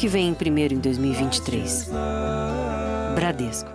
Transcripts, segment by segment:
que vem primeiro em 2023. Bradesco.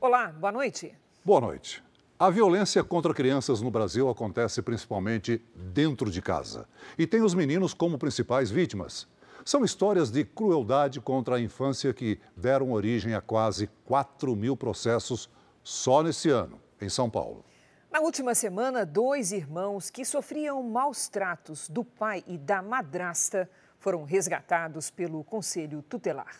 Olá, boa noite. Boa noite. A violência contra crianças no Brasil acontece principalmente dentro de casa. E tem os meninos como principais vítimas. São histórias de crueldade contra a infância que deram origem a quase 4 mil processos só nesse ano, em São Paulo. Na última semana, dois irmãos que sofriam maus tratos do pai e da madrasta foram resgatados pelo Conselho Tutelar.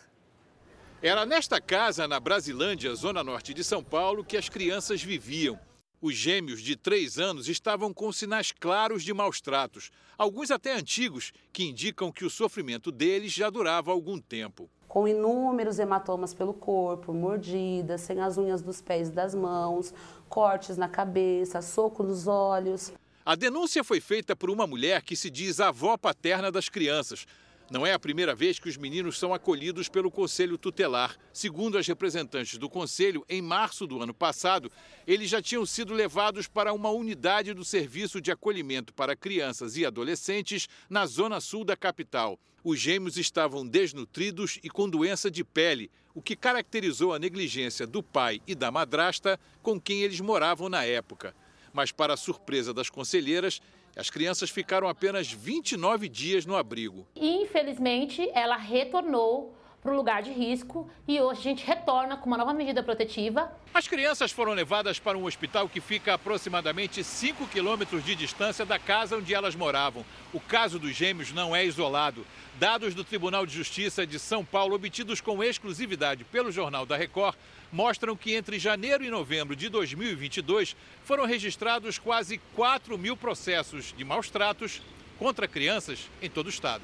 Era nesta casa, na Brasilândia, zona norte de São Paulo, que as crianças viviam. Os gêmeos de três anos estavam com sinais claros de maus tratos, alguns até antigos, que indicam que o sofrimento deles já durava algum tempo. Com inúmeros hematomas pelo corpo, mordidas, sem as unhas dos pés e das mãos, cortes na cabeça, soco nos olhos. A denúncia foi feita por uma mulher que se diz avó paterna das crianças, não é a primeira vez que os meninos são acolhidos pelo Conselho Tutelar. Segundo as representantes do Conselho, em março do ano passado, eles já tinham sido levados para uma unidade do Serviço de Acolhimento para Crianças e Adolescentes na zona sul da capital. Os gêmeos estavam desnutridos e com doença de pele, o que caracterizou a negligência do pai e da madrasta com quem eles moravam na época. Mas, para surpresa das conselheiras, as crianças ficaram apenas 29 dias no abrigo. Infelizmente, ela retornou para o lugar de risco e hoje a gente retorna com uma nova medida protetiva. As crianças foram levadas para um hospital que fica a aproximadamente 5 quilômetros de distância da casa onde elas moravam. O caso dos gêmeos não é isolado. Dados do Tribunal de Justiça de São Paulo, obtidos com exclusividade pelo Jornal da Record, mostram que entre janeiro e novembro de 2022 foram registrados quase 4 mil processos de maus tratos contra crianças em todo o estado.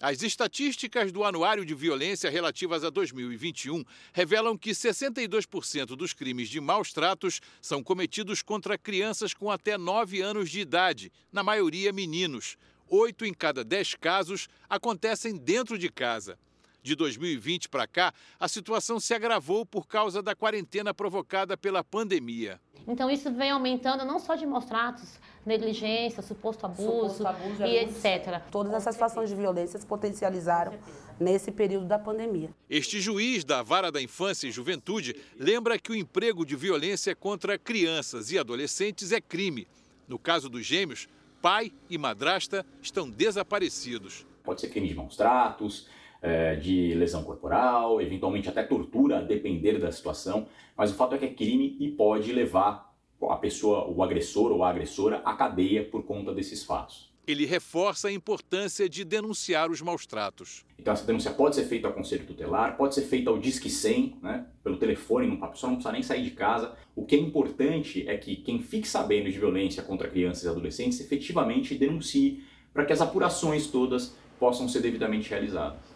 As estatísticas do Anuário de Violência relativas a 2021 revelam que 62% dos crimes de maus tratos são cometidos contra crianças com até 9 anos de idade, na maioria meninos. Oito em cada dez casos acontecem dentro de casa. De 2020 para cá, a situação se agravou por causa da quarentena provocada pela pandemia. Então, isso vem aumentando não só de maus tratos, negligência, suposto abuso, suposto abuso e etc. Todas essas situações de violência se potencializaram nesse período da pandemia. Este juiz da Vara da Infância e Juventude lembra que o emprego de violência contra crianças e adolescentes é crime. No caso dos gêmeos, pai e madrasta estão desaparecidos. Pode ser crime de maus tratos, é, de lesão corporal, eventualmente até tortura, a depender da situação, mas o fato é que é crime e pode levar a pessoa, o agressor ou a agressora, à cadeia por conta desses fatos. Ele reforça a importância de denunciar os maus tratos. Então, essa denúncia pode ser feita ao Conselho Tutelar, pode ser feita ao Disque 100, né, pelo telefone, a pessoa não precisa nem sair de casa. O que é importante é que quem fique sabendo de violência contra crianças e adolescentes efetivamente denuncie, para que as apurações todas possam ser devidamente realizadas.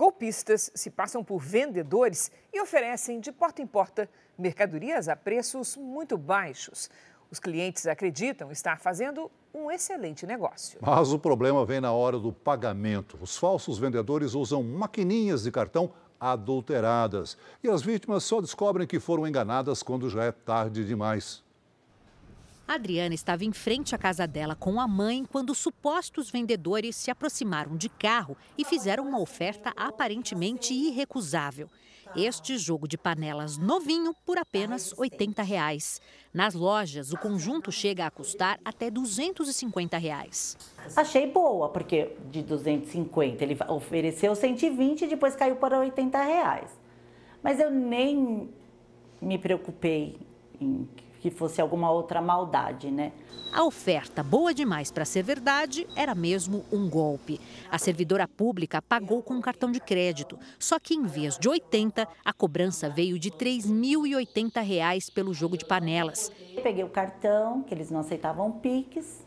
Golpistas se passam por vendedores e oferecem de porta em porta mercadorias a preços muito baixos. Os clientes acreditam estar fazendo um excelente negócio. Mas o problema vem na hora do pagamento. Os falsos vendedores usam maquininhas de cartão adulteradas e as vítimas só descobrem que foram enganadas quando já é tarde demais. Adriana estava em frente à casa dela com a mãe quando supostos vendedores se aproximaram de carro e fizeram uma oferta aparentemente irrecusável. Este jogo de panelas novinho por apenas 80 reais. Nas lojas, o conjunto chega a custar até 250 reais. Achei boa, porque de 250 ele ofereceu 120 e depois caiu para 80 reais. Mas eu nem me preocupei em que fosse alguma outra maldade, né? A oferta, boa demais para ser verdade, era mesmo um golpe. A servidora pública pagou com um cartão de crédito, só que em vez de 80, a cobrança veio de R$ 3.080 pelo jogo de panelas. Eu peguei o cartão, que eles não aceitavam Pix,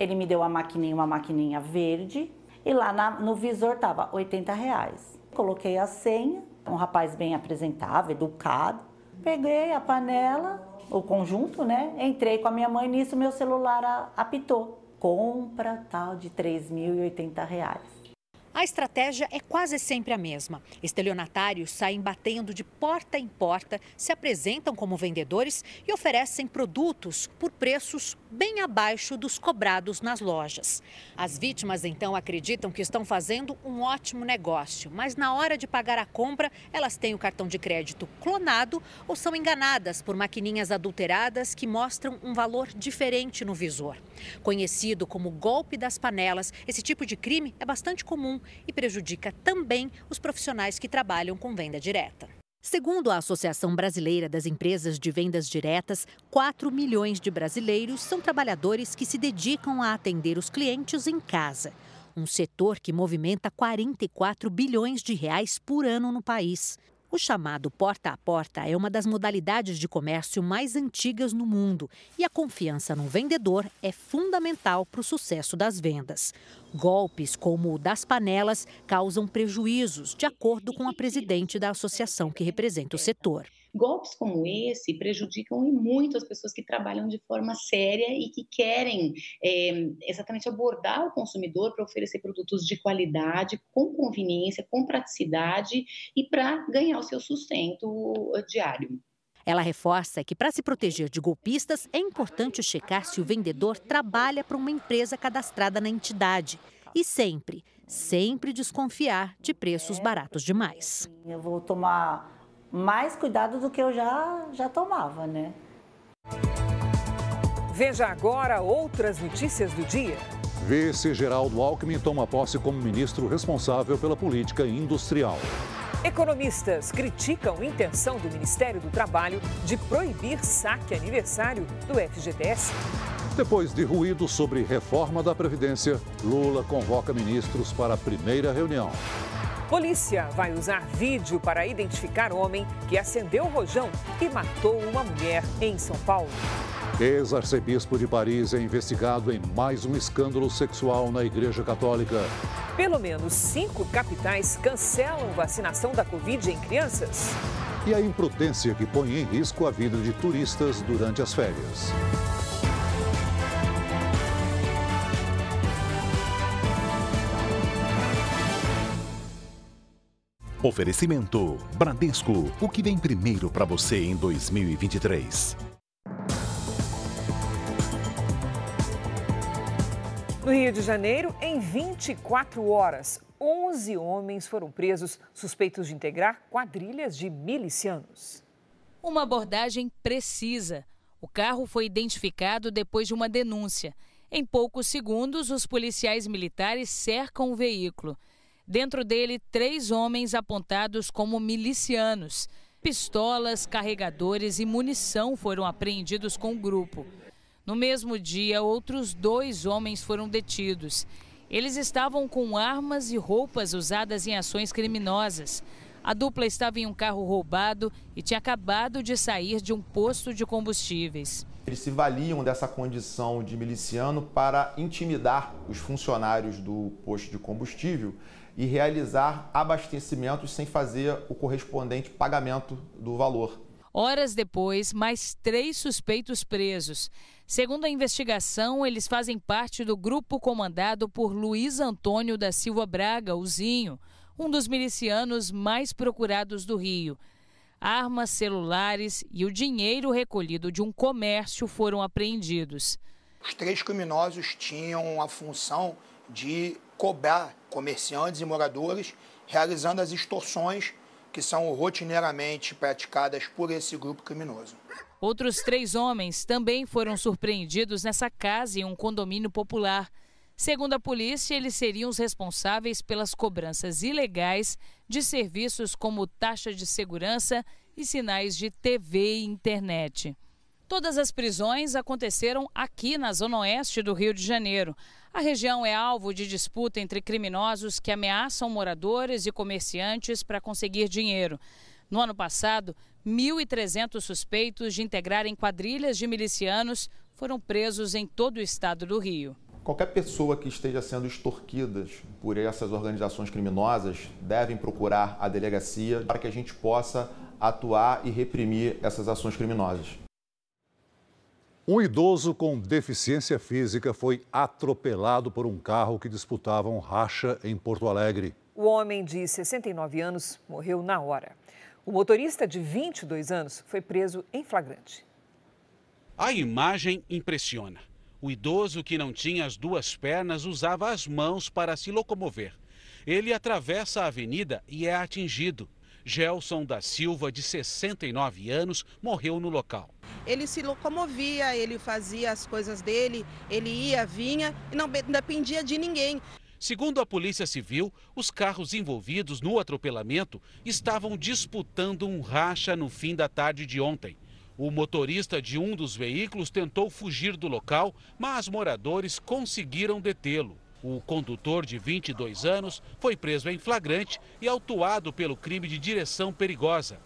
ele me deu uma maquininha, uma maquininha verde, e lá na, no visor estava 80 reais. Coloquei a senha, um rapaz bem apresentável, educado, peguei a panela, o conjunto, né? Entrei com a minha mãe nisso, meu celular apitou. Compra tal de R$ 3.080. A estratégia é quase sempre a mesma. Estelionatários saem batendo de porta em porta, se apresentam como vendedores e oferecem produtos por preços bem abaixo dos cobrados nas lojas. As vítimas então acreditam que estão fazendo um ótimo negócio, mas na hora de pagar a compra, elas têm o cartão de crédito clonado ou são enganadas por maquininhas adulteradas que mostram um valor diferente no visor. Conhecido como golpe das panelas, esse tipo de crime é bastante comum e prejudica também os profissionais que trabalham com venda direta. Segundo a Associação Brasileira das Empresas de Vendas Diretas, 4 milhões de brasileiros são trabalhadores que se dedicam a atender os clientes em casa. Um setor que movimenta 44 bilhões de reais por ano no país. O chamado porta a porta é uma das modalidades de comércio mais antigas no mundo e a confiança no vendedor é fundamental para o sucesso das vendas. Golpes como o das panelas causam prejuízos, de acordo com a presidente da associação que representa o setor. Golpes como esse prejudicam muito as pessoas que trabalham de forma séria e que querem é, exatamente abordar o consumidor para oferecer produtos de qualidade, com conveniência, com praticidade e para ganhar o seu sustento diário. Ela reforça que, para se proteger de golpistas, é importante checar se o vendedor trabalha para uma empresa cadastrada na entidade. E sempre, sempre desconfiar de preços baratos demais. Eu vou tomar mais cuidado do que eu já, já tomava, né? Veja agora outras notícias do dia. Vice Geraldo Alckmin toma posse como ministro responsável pela política industrial. Economistas criticam intenção do Ministério do Trabalho de proibir saque aniversário do FGTS. Depois de ruído sobre reforma da Previdência, Lula convoca ministros para a primeira reunião. Polícia vai usar vídeo para identificar homem que acendeu o rojão e matou uma mulher em São Paulo. Ex-arcebispo de Paris é investigado em mais um escândalo sexual na Igreja Católica. Pelo menos cinco capitais cancelam vacinação da Covid em crianças. E a imprudência que põe em risco a vida de turistas durante as férias. Oferecimento Bradesco, o que vem primeiro para você em 2023. No Rio de Janeiro, em 24 horas, 11 homens foram presos suspeitos de integrar quadrilhas de milicianos. Uma abordagem precisa. O carro foi identificado depois de uma denúncia. Em poucos segundos, os policiais militares cercam o veículo. Dentro dele, três homens apontados como milicianos. Pistolas, carregadores e munição foram apreendidos com o grupo. No mesmo dia, outros dois homens foram detidos. Eles estavam com armas e roupas usadas em ações criminosas. A dupla estava em um carro roubado e tinha acabado de sair de um posto de combustíveis. Eles se valiam dessa condição de miliciano para intimidar os funcionários do posto de combustível e realizar abastecimentos sem fazer o correspondente pagamento do valor. Horas depois, mais três suspeitos presos. Segundo a investigação, eles fazem parte do grupo comandado por Luiz Antônio da Silva Braga, o Zinho, um dos milicianos mais procurados do Rio. Armas, celulares e o dinheiro recolhido de um comércio foram apreendidos. Os três criminosos tinham a função de cobrar comerciantes e moradores, realizando as extorsões que são rotineiramente praticadas por esse grupo criminoso. Outros três homens também foram surpreendidos nessa casa em um condomínio popular. Segundo a polícia, eles seriam os responsáveis pelas cobranças ilegais de serviços como taxa de segurança e sinais de TV e internet. Todas as prisões aconteceram aqui na zona oeste do Rio de Janeiro. A região é alvo de disputa entre criminosos que ameaçam moradores e comerciantes para conseguir dinheiro. No ano passado, 1.300 suspeitos de integrarem quadrilhas de milicianos foram presos em todo o estado do Rio. Qualquer pessoa que esteja sendo extorquida por essas organizações criminosas devem procurar a delegacia para que a gente possa atuar e reprimir essas ações criminosas. Um idoso com deficiência física foi atropelado por um carro que disputava um racha em Porto Alegre. O homem de 69 anos morreu na hora. O motorista de 22 anos foi preso em flagrante. A imagem impressiona. O idoso que não tinha as duas pernas usava as mãos para se locomover. Ele atravessa a avenida e é atingido. Gelson da Silva, de 69 anos, morreu no local. Ele se locomovia, ele fazia as coisas dele, ele ia, vinha e não dependia de ninguém. Segundo a Polícia Civil, os carros envolvidos no atropelamento estavam disputando um racha no fim da tarde de ontem. O motorista de um dos veículos tentou fugir do local, mas moradores conseguiram detê-lo. O condutor de 22 anos foi preso em flagrante e autuado pelo crime de direção perigosa.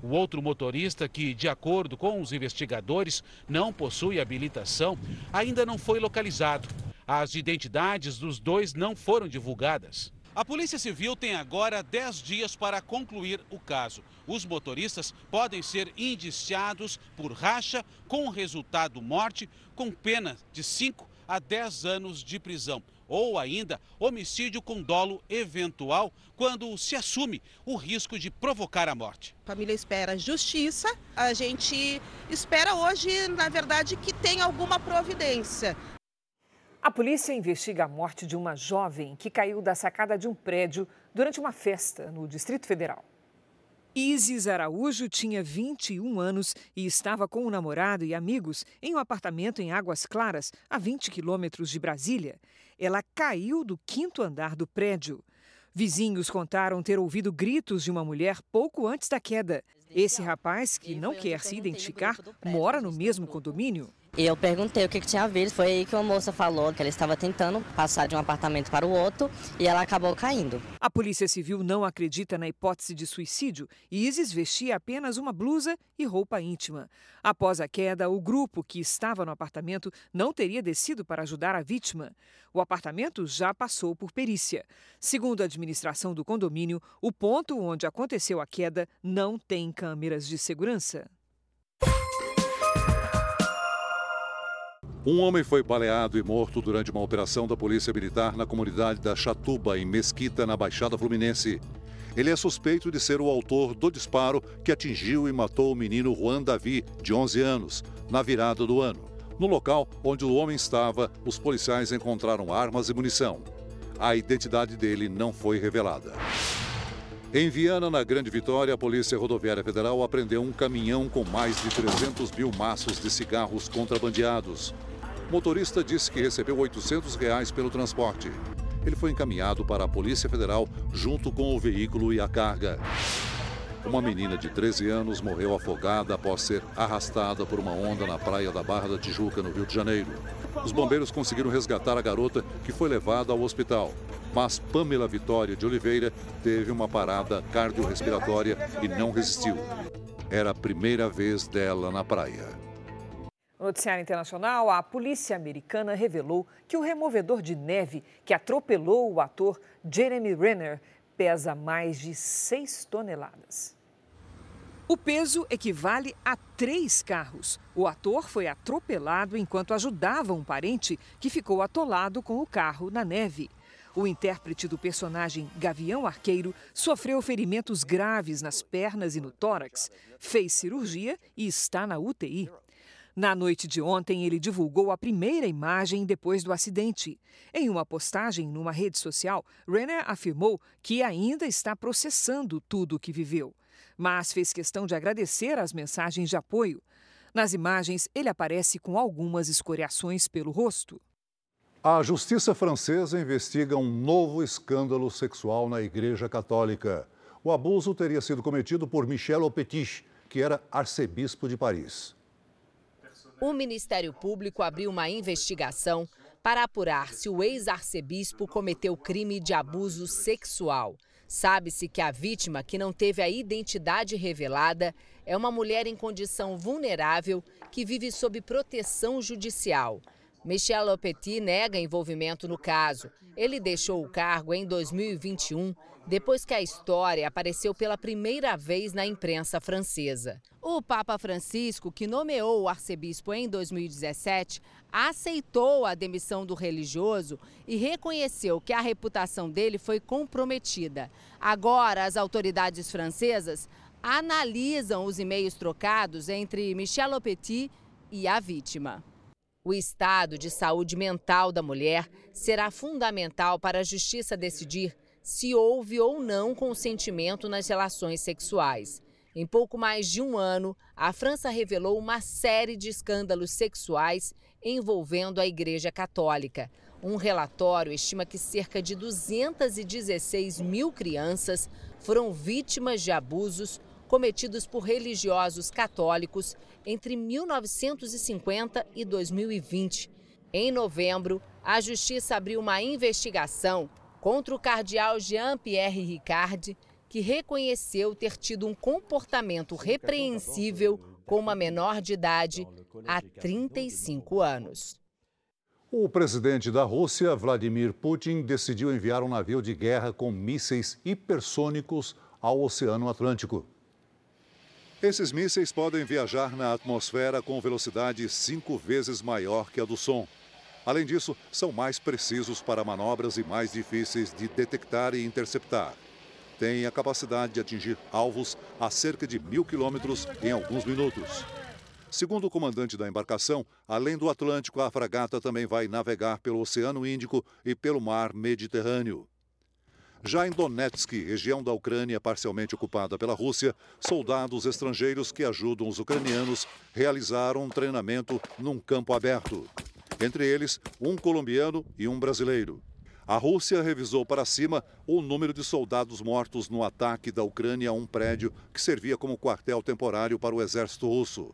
O outro motorista, que, de acordo com os investigadores, não possui habilitação, ainda não foi localizado. As identidades dos dois não foram divulgadas. A Polícia Civil tem agora 10 dias para concluir o caso. Os motoristas podem ser indiciados por racha com resultado morte, com pena de 5 a 10 anos de prisão ou ainda homicídio com dolo eventual, quando se assume o risco de provocar a morte. A família espera justiça, a gente espera hoje, na verdade, que tenha alguma providência. A polícia investiga a morte de uma jovem que caiu da sacada de um prédio durante uma festa no Distrito Federal. Isis Araújo tinha 21 anos e estava com o namorado e amigos em um apartamento em Águas Claras, a 20 quilômetros de Brasília. Ela caiu do quinto andar do prédio. Vizinhos contaram ter ouvido gritos de uma mulher pouco antes da queda. Esse rapaz, que não quer se identificar, mora no mesmo condomínio. E eu perguntei o que, que tinha visto. Foi aí que uma moça falou que ela estava tentando passar de um apartamento para o outro e ela acabou caindo. A Polícia Civil não acredita na hipótese de suicídio e Isis vestia apenas uma blusa e roupa íntima. Após a queda, o grupo que estava no apartamento não teria descido para ajudar a vítima. O apartamento já passou por perícia. Segundo a administração do condomínio, o ponto onde aconteceu a queda não tem câmeras de segurança. Um homem foi baleado e morto durante uma operação da Polícia Militar na comunidade da Chatuba, em Mesquita, na Baixada Fluminense. Ele é suspeito de ser o autor do disparo que atingiu e matou o menino Juan Davi, de 11 anos, na virada do ano. No local onde o homem estava, os policiais encontraram armas e munição. A identidade dele não foi revelada. Em Viana, na Grande Vitória, a Polícia Rodoviária Federal apreendeu um caminhão com mais de 300 mil maços de cigarros contrabandeados. O motorista disse que recebeu 800 reais pelo transporte. Ele foi encaminhado para a Polícia Federal junto com o veículo e a carga. Uma menina de 13 anos morreu afogada após ser arrastada por uma onda na praia da Barra da Tijuca, no Rio de Janeiro. Os bombeiros conseguiram resgatar a garota, que foi levada ao hospital. Mas Pamela Vitória de Oliveira teve uma parada cardiorrespiratória e não resistiu. Era a primeira vez dela na praia. No noticiário internacional, a polícia americana revelou que o removedor de neve que atropelou o ator Jeremy Renner pesa mais de 6 toneladas. O peso equivale a três carros. O ator foi atropelado enquanto ajudava um parente que ficou atolado com o carro na neve. O intérprete do personagem Gavião Arqueiro sofreu ferimentos graves nas pernas e no tórax, fez cirurgia e está na UTI. Na noite de ontem, ele divulgou a primeira imagem depois do acidente. Em uma postagem numa rede social, Renner afirmou que ainda está processando tudo o que viveu, mas fez questão de agradecer as mensagens de apoio. Nas imagens, ele aparece com algumas escoriações pelo rosto. A justiça francesa investiga um novo escândalo sexual na Igreja Católica. O abuso teria sido cometido por Michel Opetit, que era arcebispo de Paris o Ministério Público abriu uma investigação para apurar se o ex-arcebispo cometeu crime de abuso sexual. Sabe-se que a vítima, que não teve a identidade revelada, é uma mulher em condição vulnerável que vive sob proteção judicial. Michel Lopetit nega envolvimento no caso. Ele deixou o cargo em 2021, depois que a história apareceu pela primeira vez na imprensa francesa. O Papa Francisco, que nomeou o arcebispo em 2017, aceitou a demissão do religioso e reconheceu que a reputação dele foi comprometida. Agora, as autoridades francesas analisam os e-mails trocados entre Michel Lopetit e a vítima. O estado de saúde mental da mulher será fundamental para a justiça decidir se houve ou não consentimento nas relações sexuais. Em pouco mais de um ano, a França revelou uma série de escândalos sexuais envolvendo a Igreja Católica. Um relatório estima que cerca de 216 mil crianças foram vítimas de abusos cometidos por religiosos católicos entre 1950 e 2020. Em novembro, a Justiça abriu uma investigação contra o cardeal Jean-Pierre Ricard, que reconheceu ter tido um comportamento repreensível com uma menor de idade há 35 anos. O presidente da Rússia, Vladimir Putin, decidiu enviar um navio de guerra com mísseis hipersônicos ao Oceano Atlântico. Esses mísseis podem viajar na atmosfera com velocidade cinco vezes maior que a do som. Além disso, são mais precisos para manobras e mais difíceis de detectar e interceptar. Têm a capacidade de atingir alvos a cerca de mil quilômetros em alguns minutos. Segundo o comandante da embarcação, além do Atlântico, a fragata também vai navegar pelo Oceano Índico e pelo Mar Mediterrâneo. Já em Donetsk, região da Ucrânia parcialmente ocupada pela Rússia, soldados estrangeiros que ajudam os ucranianos realizaram um treinamento num campo aberto. Entre eles, um colombiano e um brasileiro. A Rússia revisou para cima o número de soldados mortos no ataque da Ucrânia a um prédio que servia como quartel temporário para o exército russo.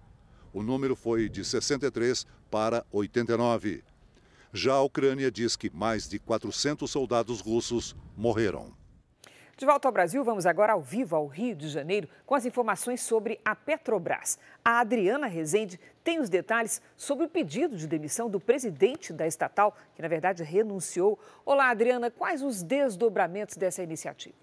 O número foi de 63 para 89. Já a Ucrânia diz que mais de 400 soldados russos morreram. De volta ao Brasil, vamos agora ao vivo ao Rio de Janeiro com as informações sobre a Petrobras. A Adriana Rezende tem os detalhes sobre o pedido de demissão do presidente da estatal, que na verdade renunciou. Olá, Adriana, quais os desdobramentos dessa iniciativa?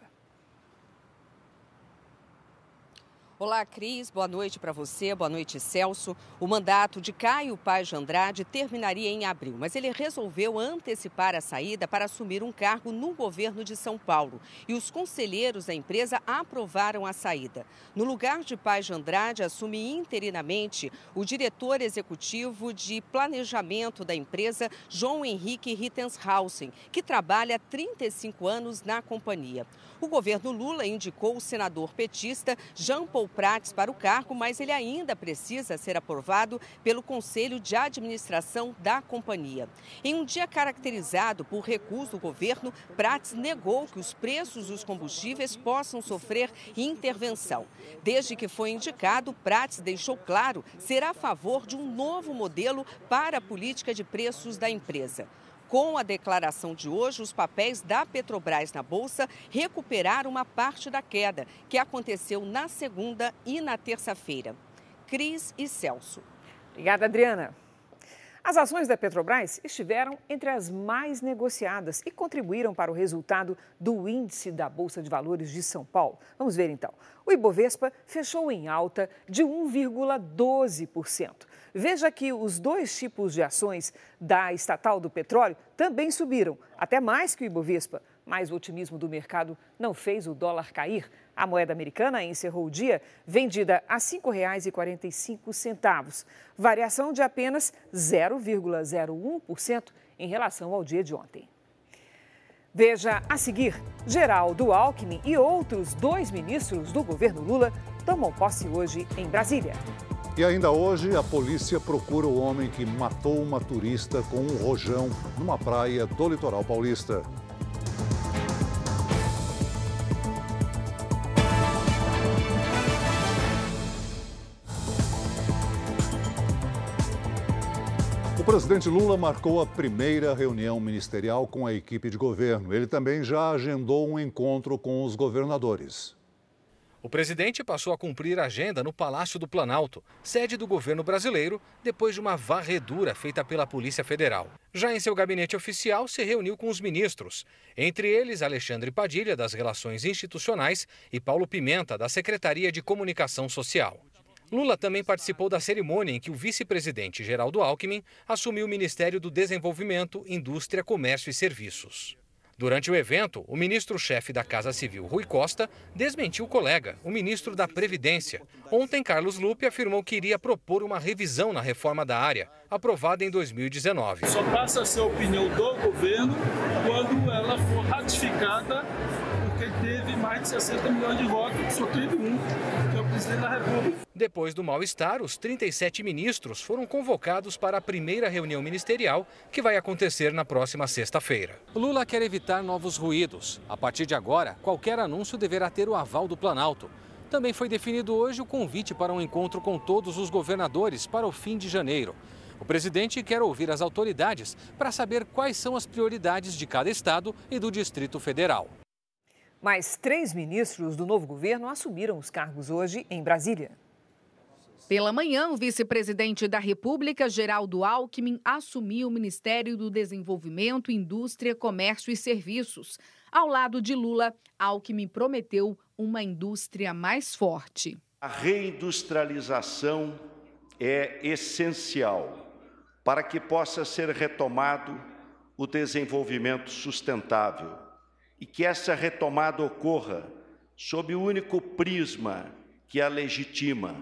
Olá, Cris. Boa noite para você. Boa noite, Celso. O mandato de Caio Paz de Andrade terminaria em abril, mas ele resolveu antecipar a saída para assumir um cargo no governo de São Paulo. E os conselheiros da empresa aprovaram a saída. No lugar de Paz de Andrade, assume interinamente o diretor executivo de planejamento da empresa, João Henrique Rittenshausen, que trabalha há 35 anos na companhia. O governo Lula indicou o senador petista Jean Paul Prates para o cargo, mas ele ainda precisa ser aprovado pelo Conselho de Administração da companhia. Em um dia caracterizado por recuso do governo, Prates negou que os preços dos combustíveis possam sofrer intervenção. Desde que foi indicado, Prates deixou claro ser a favor de um novo modelo para a política de preços da empresa. Com a declaração de hoje, os papéis da Petrobras na Bolsa recuperaram uma parte da queda, que aconteceu na segunda e na terça-feira. Cris e Celso. Obrigada, Adriana. As ações da Petrobras estiveram entre as mais negociadas e contribuíram para o resultado do índice da Bolsa de Valores de São Paulo. Vamos ver então. O Ibovespa fechou em alta de 1,12%. Veja que os dois tipos de ações da estatal do petróleo também subiram, até mais que o Ibovespa. Mas o otimismo do mercado não fez o dólar cair. A moeda americana encerrou o dia vendida a R$ 5,45, variação de apenas 0,01% em relação ao dia de ontem. Veja a seguir: Geraldo Alckmin e outros dois ministros do governo Lula tomam posse hoje em Brasília. E ainda hoje, a polícia procura o homem que matou uma turista com um rojão numa praia do litoral paulista. O presidente Lula marcou a primeira reunião ministerial com a equipe de governo. Ele também já agendou um encontro com os governadores. O presidente passou a cumprir a agenda no Palácio do Planalto, sede do governo brasileiro, depois de uma varredura feita pela Polícia Federal. Já em seu gabinete oficial, se reuniu com os ministros, entre eles Alexandre Padilha, das Relações Institucionais, e Paulo Pimenta, da Secretaria de Comunicação Social. Lula também participou da cerimônia em que o vice-presidente Geraldo Alckmin assumiu o Ministério do Desenvolvimento, Indústria, Comércio e Serviços. Durante o evento, o ministro-chefe da Casa Civil, Rui Costa, desmentiu o colega, o ministro da Previdência. Ontem, Carlos Lupe afirmou que iria propor uma revisão na reforma da área, aprovada em 2019. Só passa a ser opinião do governo quando ela for ratificada porque teve mais de 60 milhões de votos, só teve um, que é o presidente da República. Depois do mal-estar, os 37 ministros foram convocados para a primeira reunião ministerial, que vai acontecer na próxima sexta-feira. Lula quer evitar novos ruídos. A partir de agora, qualquer anúncio deverá ter o aval do Planalto. Também foi definido hoje o convite para um encontro com todos os governadores para o fim de janeiro. O presidente quer ouvir as autoridades para saber quais são as prioridades de cada estado e do Distrito Federal. Mais três ministros do novo governo assumiram os cargos hoje em Brasília. Pela manhã, o vice-presidente da República, Geraldo Alckmin, assumiu o Ministério do Desenvolvimento, Indústria, Comércio e Serviços. Ao lado de Lula, Alckmin prometeu uma indústria mais forte. A reindustrialização é essencial para que possa ser retomado o desenvolvimento sustentável e que essa retomada ocorra sob o único prisma que a legitima,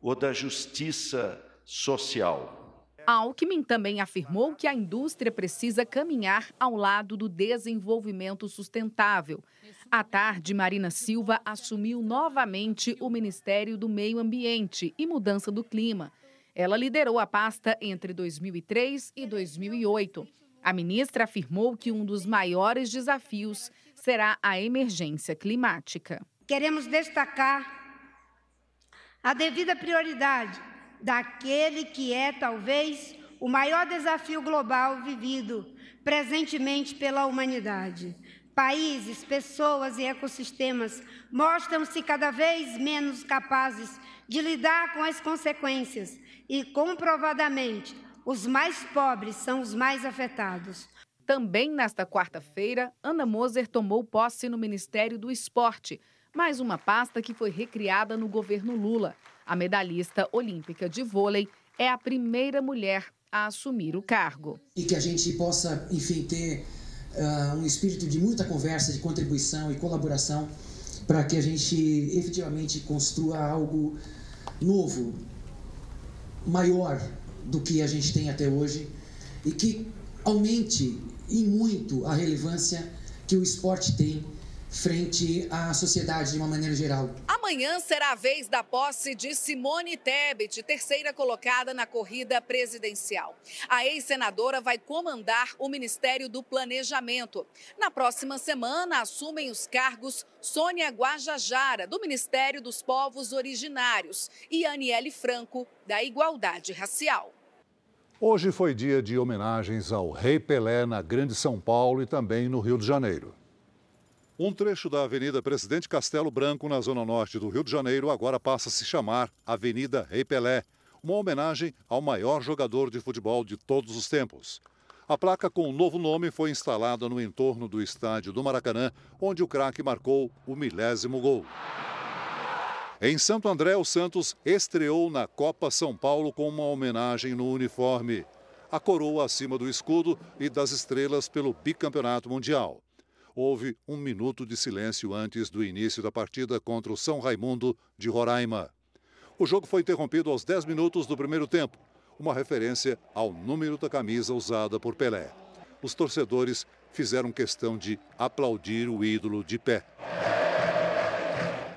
o da justiça social. Alckmin também afirmou que a indústria precisa caminhar ao lado do desenvolvimento sustentável. À tarde, Marina Silva assumiu novamente o Ministério do Meio Ambiente e Mudança do Clima. Ela liderou a pasta entre 2003 e 2008. A ministra afirmou que um dos maiores desafios será a emergência climática. Queremos destacar a devida prioridade daquele que é talvez o maior desafio global vivido presentemente pela humanidade. Países, pessoas e ecossistemas mostram-se cada vez menos capazes de lidar com as consequências e, comprovadamente, os mais pobres são os mais afetados. Também nesta quarta-feira, Ana Moser tomou posse no Ministério do Esporte, mais uma pasta que foi recriada no governo Lula. A medalhista olímpica de vôlei é a primeira mulher a assumir o cargo. E que a gente possa, enfim, ter uh, um espírito de muita conversa, de contribuição e colaboração para que a gente efetivamente construa algo novo, maior do que a gente tem até hoje e que aumente em muito a relevância que o esporte tem frente à sociedade de uma maneira geral. Amanhã será a vez da posse de Simone Tebet, terceira colocada na corrida presidencial. A ex-senadora vai comandar o Ministério do Planejamento. Na próxima semana, assumem os cargos Sônia Guajajara, do Ministério dos Povos Originários, e Aniele Franco, da Igualdade Racial. Hoje foi dia de homenagens ao Rei Pelé na Grande São Paulo e também no Rio de Janeiro. Um trecho da Avenida Presidente Castelo Branco, na zona norte do Rio de Janeiro, agora passa a se chamar Avenida Rei Pelé, uma homenagem ao maior jogador de futebol de todos os tempos. A placa com o novo nome foi instalada no entorno do estádio do Maracanã, onde o craque marcou o milésimo gol. Em Santo André, o Santos estreou na Copa São Paulo com uma homenagem no uniforme. A coroa acima do escudo e das estrelas pelo bicampeonato mundial houve um minuto de silêncio antes do início da partida contra o São Raimundo de Roraima. O jogo foi interrompido aos 10 minutos do primeiro tempo, uma referência ao número da camisa usada por Pelé. Os torcedores fizeram questão de aplaudir o ídolo de pé.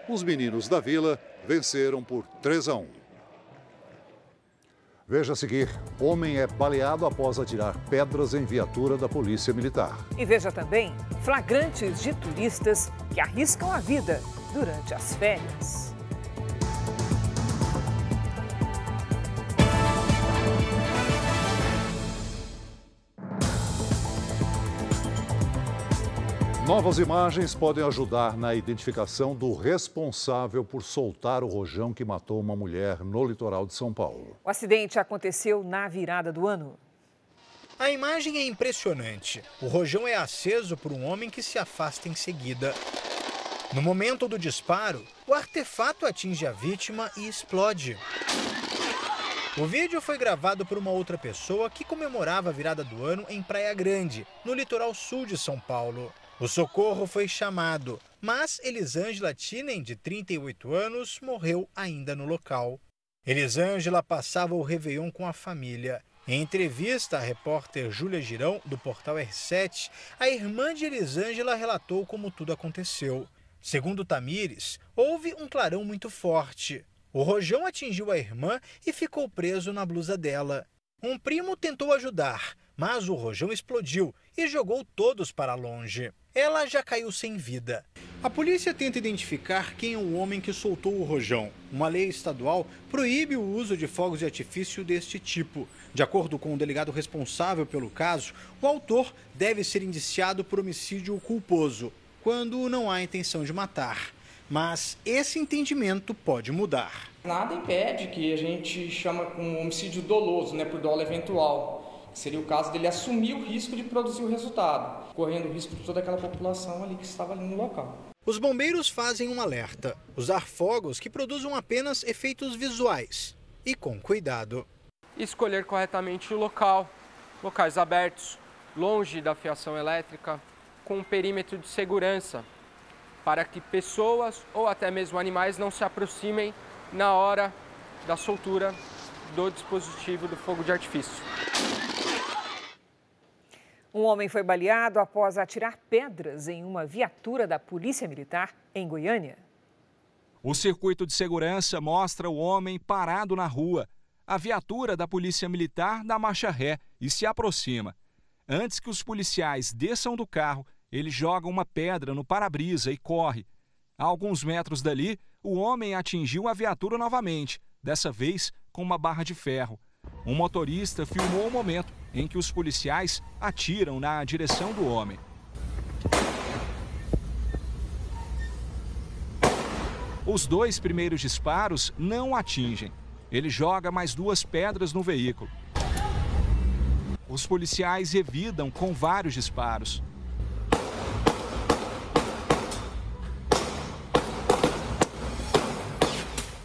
Os meninos da Vila venceram por 3 a 1. Veja a seguir: homem é baleado após atirar pedras em viatura da Polícia Militar. E veja também flagrantes de turistas que arriscam a vida durante as férias. Novas imagens podem ajudar na identificação do responsável por soltar o rojão que matou uma mulher no litoral de São Paulo. O acidente aconteceu na virada do ano. A imagem é impressionante. O rojão é aceso por um homem que se afasta em seguida. No momento do disparo, o artefato atinge a vítima e explode. O vídeo foi gravado por uma outra pessoa que comemorava a virada do ano em Praia Grande, no litoral sul de São Paulo. O socorro foi chamado, mas Elisângela Tinen, de 38 anos, morreu ainda no local. Elisângela passava o Réveillon com a família. Em entrevista à repórter Júlia Girão, do portal R7, a irmã de Elisângela relatou como tudo aconteceu. Segundo Tamires, houve um clarão muito forte. O rojão atingiu a irmã e ficou preso na blusa dela. Um primo tentou ajudar, mas o rojão explodiu e jogou todos para longe. Ela já caiu sem vida. A polícia tenta identificar quem é o homem que soltou o rojão. Uma lei estadual proíbe o uso de fogos de artifício deste tipo. De acordo com o delegado responsável pelo caso, o autor deve ser indiciado por homicídio culposo, quando não há intenção de matar. Mas esse entendimento pode mudar. Nada impede que a gente chama com homicídio doloso, né, por dolo eventual. Seria o caso dele assumir o risco de produzir o resultado, correndo o risco de toda aquela população ali que estava ali no local. Os bombeiros fazem um alerta: usar fogos que produzam apenas efeitos visuais e com cuidado. Escolher corretamente o local, locais abertos, longe da fiação elétrica, com um perímetro de segurança, para que pessoas ou até mesmo animais não se aproximem na hora da soltura do dispositivo do fogo de artifício. Um homem foi baleado após atirar pedras em uma viatura da Polícia Militar em Goiânia. O circuito de segurança mostra o homem parado na rua. A viatura da Polícia Militar dá marcha ré e se aproxima. Antes que os policiais desçam do carro, ele joga uma pedra no para-brisa e corre. A alguns metros dali, o homem atingiu a viatura novamente, dessa vez com uma barra de ferro. Um motorista filmou o momento em que os policiais atiram na direção do homem. Os dois primeiros disparos não atingem. Ele joga mais duas pedras no veículo. Os policiais revidam com vários disparos.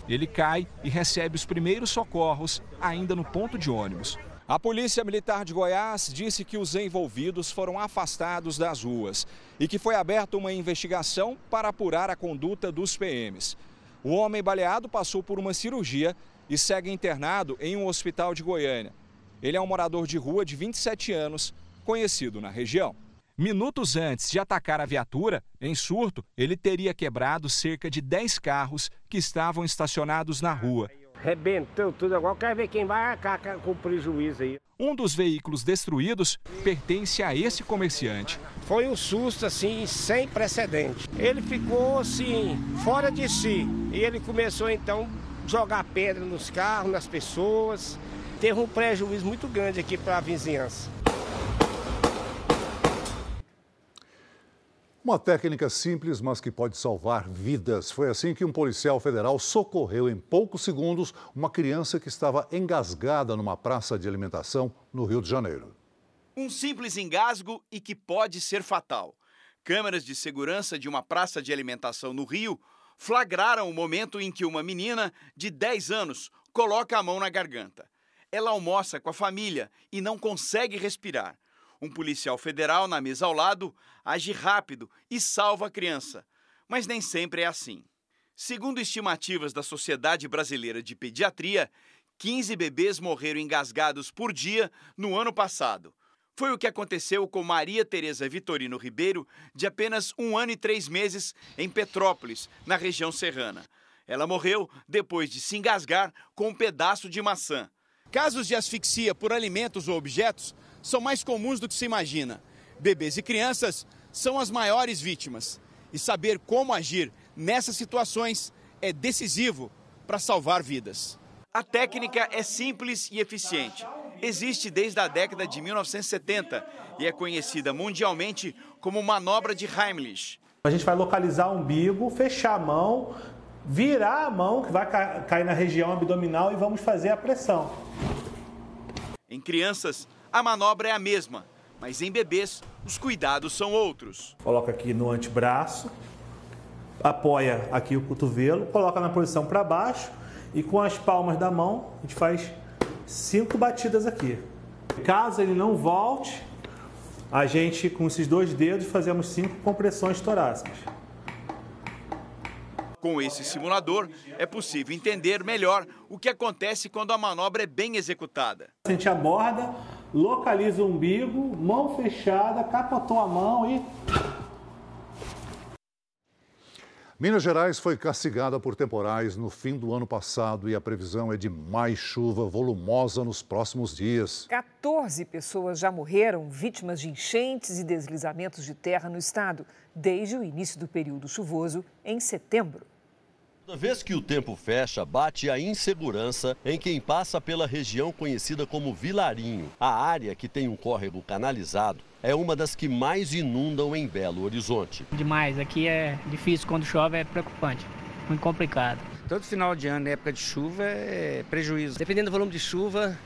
Ele cai e recebe os primeiros socorros ainda no ponto de ônibus. A Polícia Militar de Goiás disse que os envolvidos foram afastados das ruas e que foi aberta uma investigação para apurar a conduta dos PMs. O homem baleado passou por uma cirurgia e segue internado em um hospital de Goiânia. Ele é um morador de rua de 27 anos, conhecido na região. Minutos antes de atacar a viatura, em surto, ele teria quebrado cerca de 10 carros que estavam estacionados na rua. Rebentou tudo agora, quero ver quem vai arcar com prejuízo aí. Um dos veículos destruídos pertence a esse comerciante. Foi um susto assim, sem precedente. Ele ficou assim, fora de si. E ele começou então a jogar pedra nos carros, nas pessoas. Teve um prejuízo muito grande aqui para a vizinhança. Uma técnica simples, mas que pode salvar vidas. Foi assim que um policial federal socorreu em poucos segundos uma criança que estava engasgada numa praça de alimentação no Rio de Janeiro. Um simples engasgo e que pode ser fatal. Câmeras de segurança de uma praça de alimentação no Rio flagraram o momento em que uma menina de 10 anos coloca a mão na garganta. Ela almoça com a família e não consegue respirar. Um policial federal na mesa ao lado age rápido e salva a criança. Mas nem sempre é assim. Segundo estimativas da Sociedade Brasileira de Pediatria, 15 bebês morreram engasgados por dia no ano passado. Foi o que aconteceu com Maria Tereza Vitorino Ribeiro, de apenas um ano e três meses, em Petrópolis, na região serrana. Ela morreu depois de se engasgar com um pedaço de maçã. Casos de asfixia por alimentos ou objetos são mais comuns do que se imagina. Bebês e crianças são as maiores vítimas. E saber como agir nessas situações é decisivo para salvar vidas. A técnica é simples e eficiente. existe desde a década de 1970 e é conhecida mundialmente como manobra de Heimlich. A gente vai localizar o umbigo, fechar a mão, virar a mão, que vai cair na região abdominal e vamos fazer a pressão. Em crianças, a manobra é a mesma, mas em bebês, os cuidados são outros. Coloca aqui no antebraço, apoia aqui o cotovelo, coloca na posição para baixo e com as palmas da mão a gente faz cinco batidas aqui. Caso ele não volte, a gente com esses dois dedos fazemos cinco compressões torácicas. Com esse simulador, é possível entender melhor o que acontece quando a manobra é bem executada. A gente aborda, localiza o umbigo, mão fechada, capotou a mão e Minas Gerais foi castigada por temporais no fim do ano passado e a previsão é de mais chuva volumosa nos próximos dias. 14 pessoas já morreram vítimas de enchentes e deslizamentos de terra no estado desde o início do período chuvoso em setembro. Toda vez que o tempo fecha, bate a insegurança em quem passa pela região conhecida como Vilarinho. A área que tem um córrego canalizado é uma das que mais inundam em Belo Horizonte. Demais, aqui é difícil, quando chove é preocupante, muito complicado. Todo final de ano, época de chuva, é prejuízo. Dependendo do volume de chuva,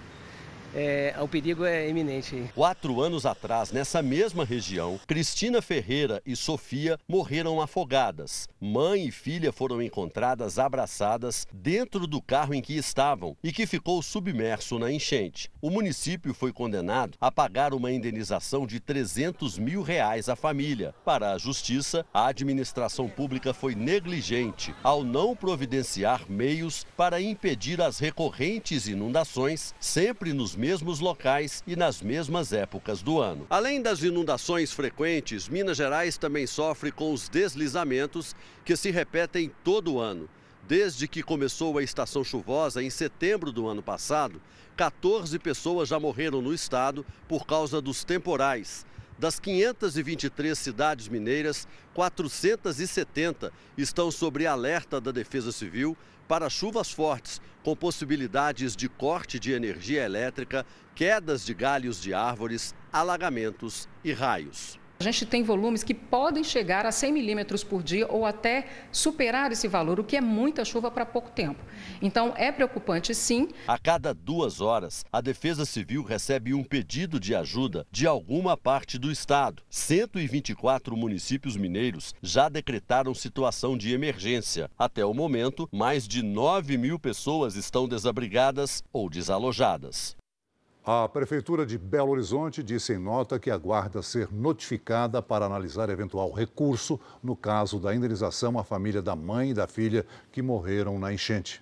é, o perigo é iminente. Quatro anos atrás, nessa mesma região, Cristina Ferreira e Sofia morreram afogadas. Mãe e filha foram encontradas abraçadas dentro do carro em que estavam e que ficou submerso na enchente. O município foi condenado a pagar uma indenização de 300 mil reais à família. Para a justiça, a administração pública foi negligente ao não providenciar meios para impedir as recorrentes inundações, sempre nos mesmos locais e nas mesmas épocas do ano. Além das inundações frequentes, Minas Gerais também sofre com os deslizamentos que se repetem todo ano. Desde que começou a estação chuvosa em setembro do ano passado, 14 pessoas já morreram no estado por causa dos temporais. Das 523 cidades mineiras, 470 estão sob alerta da Defesa Civil para chuvas fortes, com possibilidades de corte de energia elétrica, quedas de galhos de árvores, alagamentos e raios. A gente tem volumes que podem chegar a 100 milímetros por dia ou até superar esse valor, o que é muita chuva para pouco tempo. Então, é preocupante, sim. A cada duas horas, a Defesa Civil recebe um pedido de ajuda de alguma parte do estado. 124 municípios mineiros já decretaram situação de emergência. Até o momento, mais de 9 mil pessoas estão desabrigadas ou desalojadas. A Prefeitura de Belo Horizonte disse em nota que aguarda ser notificada para analisar eventual recurso no caso da indenização à família da mãe e da filha que morreram na enchente.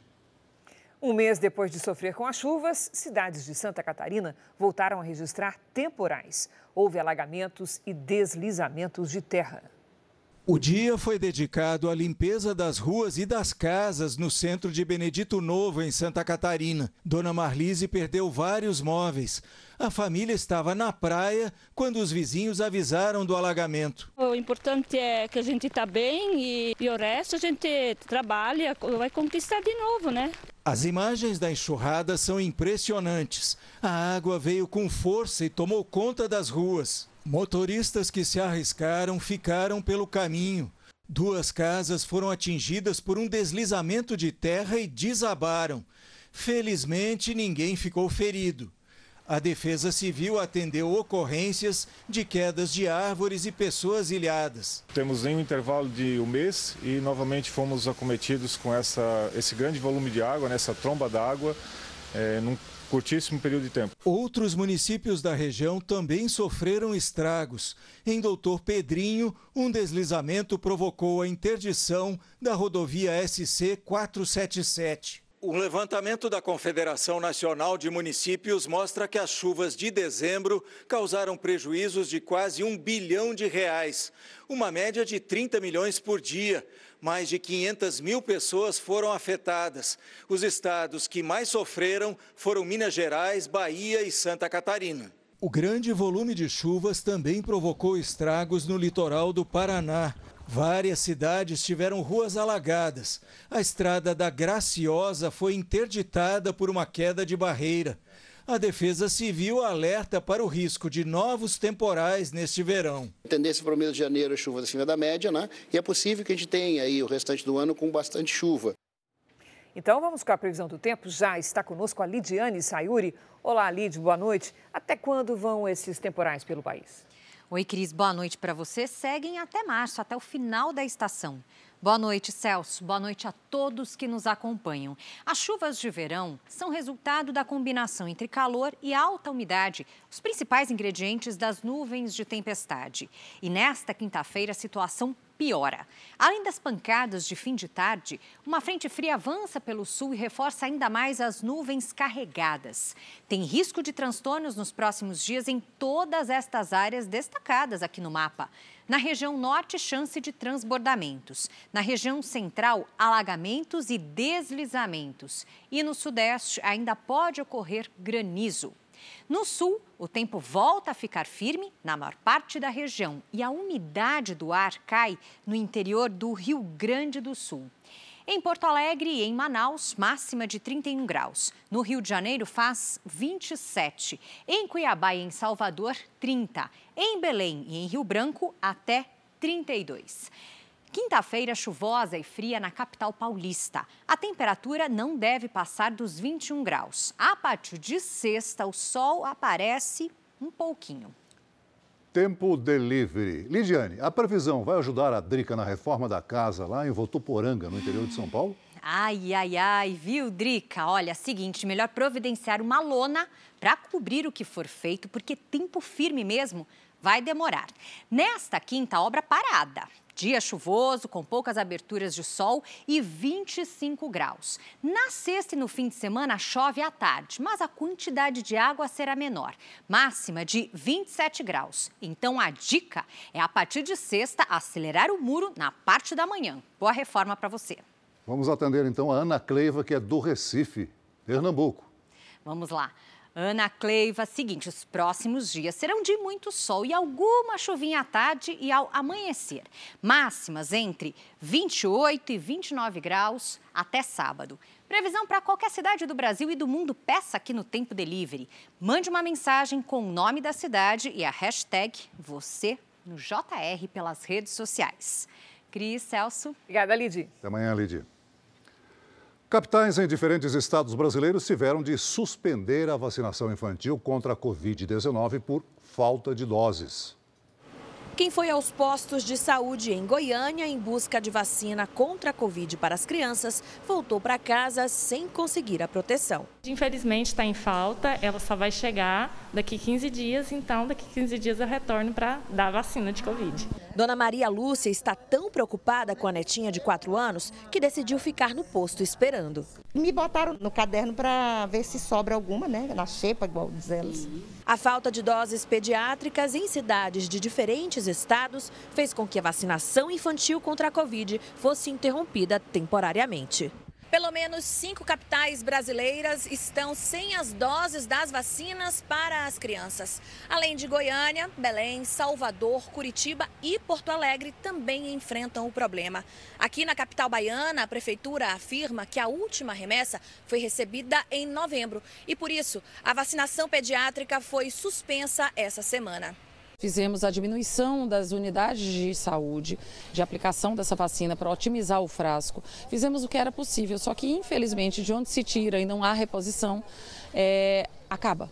Um mês depois de sofrer com as chuvas, cidades de Santa Catarina voltaram a registrar temporais. Houve alagamentos e deslizamentos de terra. O dia foi dedicado à limpeza das ruas e das casas no centro de Benedito Novo, em Santa Catarina. Dona Marlise perdeu vários móveis. A família estava na praia quando os vizinhos avisaram do alagamento. O importante é que a gente está bem e, e o resto a gente trabalha, vai conquistar de novo, né? As imagens da enxurrada são impressionantes. A água veio com força e tomou conta das ruas. Motoristas que se arriscaram ficaram pelo caminho. Duas casas foram atingidas por um deslizamento de terra e desabaram. Felizmente, ninguém ficou ferido. A Defesa Civil atendeu ocorrências de quedas de árvores e pessoas ilhadas. Temos em um intervalo de um mês e novamente fomos acometidos com essa, esse grande volume de água, nessa tromba d'água, é, num curtíssimo período de tempo. Outros municípios da região também sofreram estragos. Em Doutor Pedrinho, um deslizamento provocou a interdição da rodovia SC 477. O levantamento da Confederação Nacional de Municípios mostra que as chuvas de dezembro causaram prejuízos de quase um bilhão de reais, uma média de 30 milhões por dia. Mais de 500 mil pessoas foram afetadas. Os estados que mais sofreram foram Minas Gerais, Bahia e Santa Catarina. O grande volume de chuvas também provocou estragos no litoral do Paraná. Várias cidades tiveram ruas alagadas. A estrada da Graciosa foi interditada por uma queda de barreira. A Defesa Civil alerta para o risco de novos temporais neste verão. A tendência para o mês de janeiro é chuva acima da média, né? E é possível que a gente tenha aí o restante do ano com bastante chuva. Então vamos com a previsão do tempo. Já está conosco a Lidiane Sayuri. Olá, Lid, boa noite. Até quando vão esses temporais pelo país? Oi, Cris, boa noite para você. Seguem até março, até o final da estação. Boa noite, Celso. Boa noite a todos que nos acompanham. As chuvas de verão são resultado da combinação entre calor e alta umidade, os principais ingredientes das nuvens de tempestade. E nesta quinta-feira, a situação piora. Além das pancadas de fim de tarde, uma frente fria avança pelo sul e reforça ainda mais as nuvens carregadas. Tem risco de transtornos nos próximos dias em todas estas áreas destacadas aqui no mapa. Na região norte, chance de transbordamentos. Na região central, alagamentos e deslizamentos. E no sudeste, ainda pode ocorrer granizo. No sul, o tempo volta a ficar firme na maior parte da região e a umidade do ar cai no interior do Rio Grande do Sul. Em Porto Alegre e em Manaus, máxima de 31 graus. No Rio de Janeiro, faz 27. Em Cuiabá e em Salvador, 30. Em Belém e em Rio Branco, até 32. Quinta-feira chuvosa e fria na capital paulista. A temperatura não deve passar dos 21 graus. A partir de sexta, o sol aparece um pouquinho. Tempo delivery. Lidiane, a previsão vai ajudar a Drica na reforma da casa lá em Votuporanga, no interior de São Paulo? Ai, ai, ai, viu, Drica? Olha, seguinte, melhor providenciar uma lona para cobrir o que for feito, porque tempo firme mesmo vai demorar. Nesta quinta, obra parada. Dia chuvoso, com poucas aberturas de sol e 25 graus. Na sexta e no fim de semana chove à tarde, mas a quantidade de água será menor, máxima de 27 graus. Então a dica é a partir de sexta acelerar o muro na parte da manhã. Boa reforma para você. Vamos atender então a Ana Cleiva, que é do Recife, Pernambuco. Vamos lá. Ana Cleiva, seguinte, os próximos dias serão de muito sol e alguma chuvinha à tarde e ao amanhecer. Máximas entre 28 e 29 graus até sábado. Previsão para qualquer cidade do Brasil e do mundo, peça aqui no Tempo Delivery. Mande uma mensagem com o nome da cidade e a hashtag você no JR pelas redes sociais. Cris, Celso. Obrigada, Lidy. Até amanhã, Lidy. Capitais em diferentes estados brasileiros tiveram de suspender a vacinação infantil contra a Covid-19 por falta de doses. Quem foi aos postos de saúde em Goiânia em busca de vacina contra a Covid para as crianças voltou para casa sem conseguir a proteção. Infelizmente está em falta, ela só vai chegar daqui 15 dias, então daqui 15 dias eu retorno para dar a vacina de Covid. Dona Maria Lúcia está tão preocupada com a netinha de 4 anos que decidiu ficar no posto esperando. Me botaram no caderno para ver se sobra alguma, né? Na xepa, igual diz elas. A falta de doses pediátricas em cidades de diferentes estados fez com que a vacinação infantil contra a Covid fosse interrompida temporariamente. Pelo menos cinco capitais brasileiras estão sem as doses das vacinas para as crianças. Além de Goiânia, Belém, Salvador, Curitiba e Porto Alegre também enfrentam o problema. Aqui na capital baiana, a prefeitura afirma que a última remessa foi recebida em novembro e, por isso, a vacinação pediátrica foi suspensa essa semana. Fizemos a diminuição das unidades de saúde, de aplicação dessa vacina para otimizar o frasco. Fizemos o que era possível, só que infelizmente de onde se tira e não há reposição, é, acaba.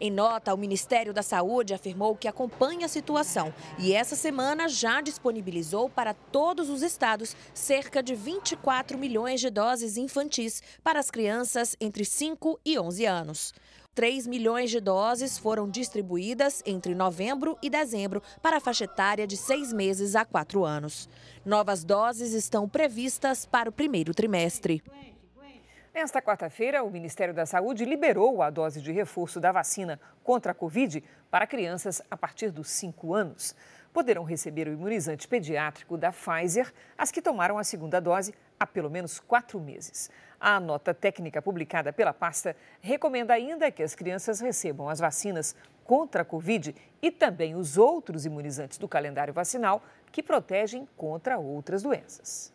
Em nota, o Ministério da Saúde afirmou que acompanha a situação e essa semana já disponibilizou para todos os estados cerca de 24 milhões de doses infantis para as crianças entre 5 e 11 anos. 3 milhões de doses foram distribuídas entre novembro e dezembro para a faixa etária de seis meses a quatro anos. Novas doses estão previstas para o primeiro trimestre. Nesta quarta-feira, o Ministério da Saúde liberou a dose de reforço da vacina contra a Covid para crianças a partir dos 5 anos. Poderão receber o imunizante pediátrico da Pfizer as que tomaram a segunda dose há pelo menos quatro meses. A nota técnica publicada pela pasta recomenda ainda que as crianças recebam as vacinas contra a Covid e também os outros imunizantes do calendário vacinal que protegem contra outras doenças.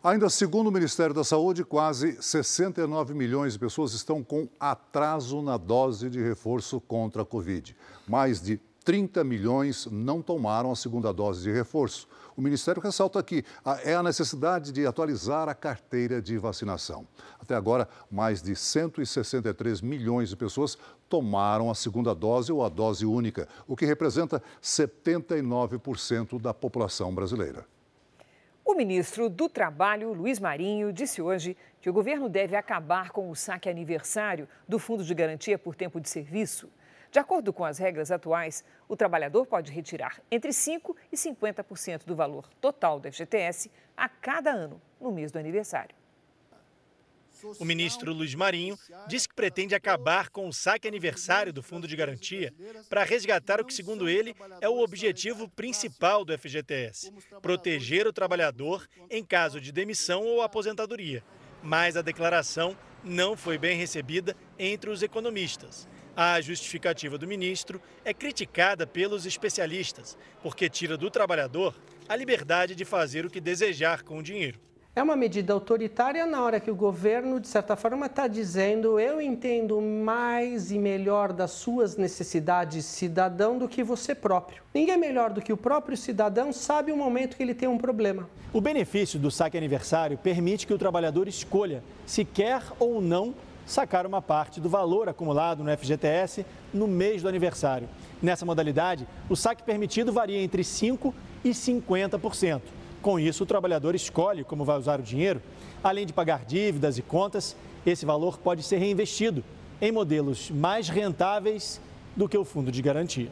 Ainda segundo o Ministério da Saúde, quase 69 milhões de pessoas estão com atraso na dose de reforço contra a Covid. Mais de 30 milhões não tomaram a segunda dose de reforço. O Ministério ressalta que é a necessidade de atualizar a carteira de vacinação. Até agora, mais de 163 milhões de pessoas tomaram a segunda dose ou a dose única, o que representa 79% da população brasileira. O ministro do Trabalho, Luiz Marinho, disse hoje que o governo deve acabar com o saque aniversário do Fundo de Garantia por Tempo de Serviço. De acordo com as regras atuais, o trabalhador pode retirar entre 5% e 50% do valor total do FGTS a cada ano, no mês do aniversário. O ministro Luiz Marinho disse que pretende acabar com o saque aniversário do Fundo de Garantia para resgatar o que, segundo ele, é o objetivo principal do FGTS: proteger o trabalhador em caso de demissão ou aposentadoria. Mas a declaração não foi bem recebida entre os economistas. A justificativa do ministro é criticada pelos especialistas, porque tira do trabalhador a liberdade de fazer o que desejar com o dinheiro. É uma medida autoritária na hora que o governo, de certa forma, está dizendo: eu entendo mais e melhor das suas necessidades, cidadão, do que você próprio. Ninguém melhor do que o próprio cidadão sabe o momento que ele tem um problema. O benefício do saque aniversário permite que o trabalhador escolha se quer ou não sacar uma parte do valor acumulado no FGTS no mês do aniversário. Nessa modalidade, o saque permitido varia entre 5% e 50%. Com isso, o trabalhador escolhe como vai usar o dinheiro. Além de pagar dívidas e contas, esse valor pode ser reinvestido em modelos mais rentáveis do que o fundo de garantia.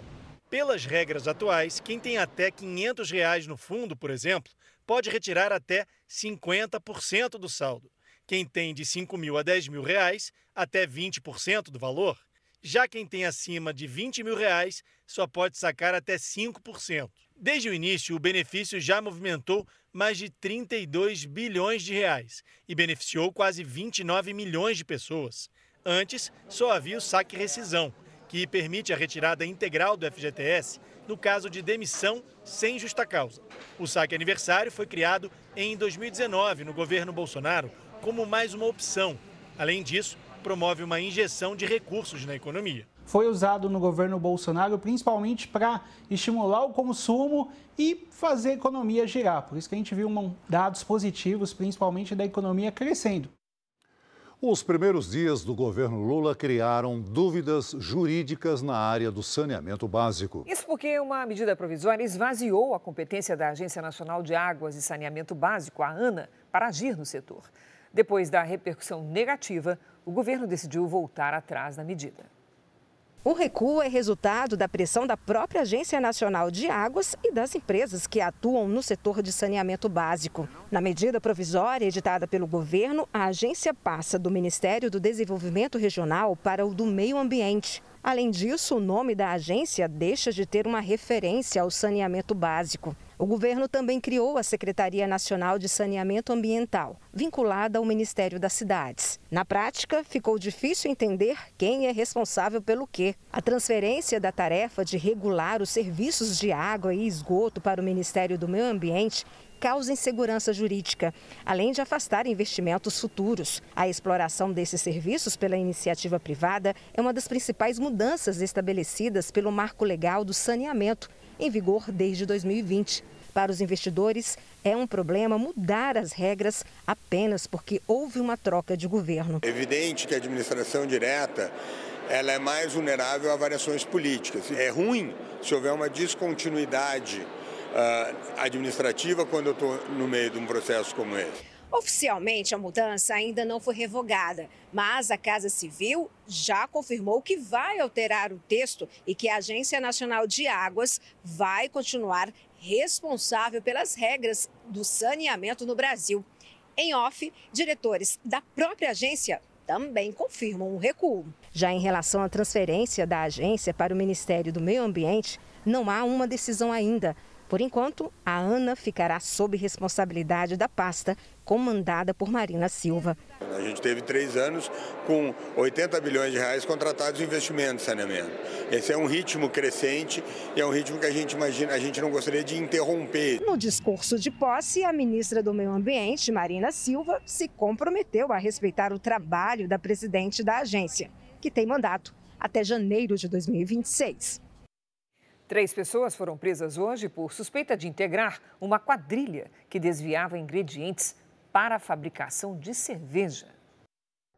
Pelas regras atuais, quem tem até 500 reais no fundo, por exemplo, pode retirar até 50% do saldo. Quem tem de 5 mil a 10 mil reais, até 20% do valor. Já quem tem acima de 20 mil reais, só pode sacar até 5%. Desde o início, o benefício já movimentou mais de 32 bilhões de reais e beneficiou quase 29 milhões de pessoas. Antes, só havia o saque rescisão, que permite a retirada integral do FGTS no caso de demissão sem justa causa. O saque aniversário foi criado em 2019 no governo Bolsonaro como mais uma opção. Além disso, promove uma injeção de recursos na economia. Foi usado no governo Bolsonaro principalmente para estimular o consumo e fazer a economia girar. Por isso que a gente viu dados positivos, principalmente da economia crescendo. Os primeiros dias do governo Lula criaram dúvidas jurídicas na área do saneamento básico. Isso porque uma medida provisória esvaziou a competência da Agência Nacional de Águas e Saneamento Básico, a ANA, para agir no setor. Depois da repercussão negativa, o governo decidiu voltar atrás da medida. O recuo é resultado da pressão da própria Agência Nacional de Águas e das empresas que atuam no setor de saneamento básico. Na medida provisória editada pelo governo, a agência passa do Ministério do Desenvolvimento Regional para o do Meio Ambiente. Além disso, o nome da agência deixa de ter uma referência ao saneamento básico. O governo também criou a Secretaria Nacional de Saneamento Ambiental, vinculada ao Ministério das Cidades. Na prática, ficou difícil entender quem é responsável pelo quê. A transferência da tarefa de regular os serviços de água e esgoto para o Ministério do Meio Ambiente causa insegurança jurídica, além de afastar investimentos futuros. A exploração desses serviços pela iniciativa privada é uma das principais mudanças estabelecidas pelo marco legal do saneamento em vigor desde 2020. Para os investidores, é um problema mudar as regras apenas porque houve uma troca de governo. É evidente que a administração direta ela é mais vulnerável a variações políticas. É ruim se houver uma descontinuidade administrativa quando eu estou no meio de um processo como esse. Oficialmente, a mudança ainda não foi revogada, mas a Casa Civil já confirmou que vai alterar o texto e que a Agência Nacional de Águas vai continuar responsável pelas regras do saneamento no Brasil. Em off, diretores da própria agência também confirmam o recuo. Já em relação à transferência da agência para o Ministério do Meio Ambiente, não há uma decisão ainda Por enquanto, a ANA ficará sob responsabilidade da pasta comandada por Marina Silva. A gente teve três anos com 80 bilhões de reais contratados em investimento em saneamento. Esse é um ritmo crescente e é um ritmo que a gente imagina, a gente não gostaria de interromper. No discurso de posse, a ministra do Meio Ambiente, Marina Silva, se comprometeu a respeitar o trabalho da presidente da agência, que tem mandato até janeiro de 2026. Três pessoas foram presas hoje por suspeita de integrar uma quadrilha que desviava ingredientes para a fabricação de cerveja.